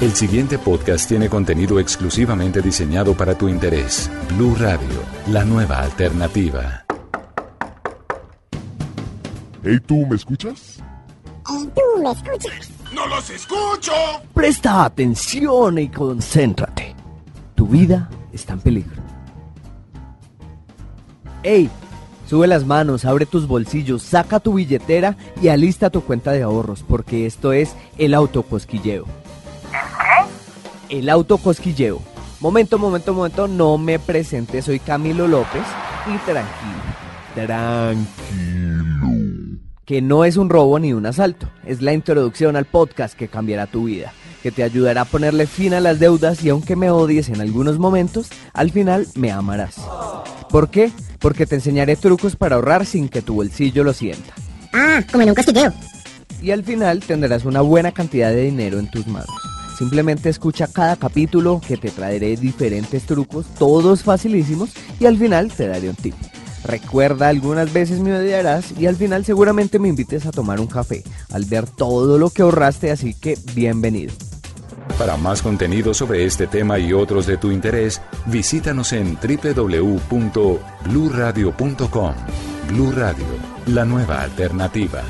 El siguiente podcast tiene contenido exclusivamente diseñado para tu interés. Blue Radio, la nueva alternativa. Hey, ¿tú me escuchas? ¿Y tú me escuchas? ¡No los escucho! Presta atención y concéntrate. Tu vida está en peligro. ¡Ey! Sube las manos, abre tus bolsillos, saca tu billetera y alista tu cuenta de ahorros, porque esto es el autocosquilleo. El autocosquilleo. Momento, momento, momento, no me presente, soy Camilo López y tranquilo, tranquilo. Que no es un robo ni un asalto, es la introducción al podcast que cambiará tu vida, que te ayudará a ponerle fin a las deudas y aunque me odies en algunos momentos, al final me amarás. ¿Por qué? Porque te enseñaré trucos para ahorrar sin que tu bolsillo lo sienta. Ah, como en un cosquilleo. Y al final tendrás una buena cantidad de dinero en tus manos. Simplemente escucha cada capítulo que te traeré diferentes trucos, todos facilísimos, y al final te daré un tip. Recuerda, algunas veces me odiarás y al final seguramente me invites a tomar un café al ver todo lo que ahorraste, así que bienvenido. Para más contenido sobre este tema y otros de tu interés, visítanos en www.bluradio.com. Blu Radio, la nueva alternativa.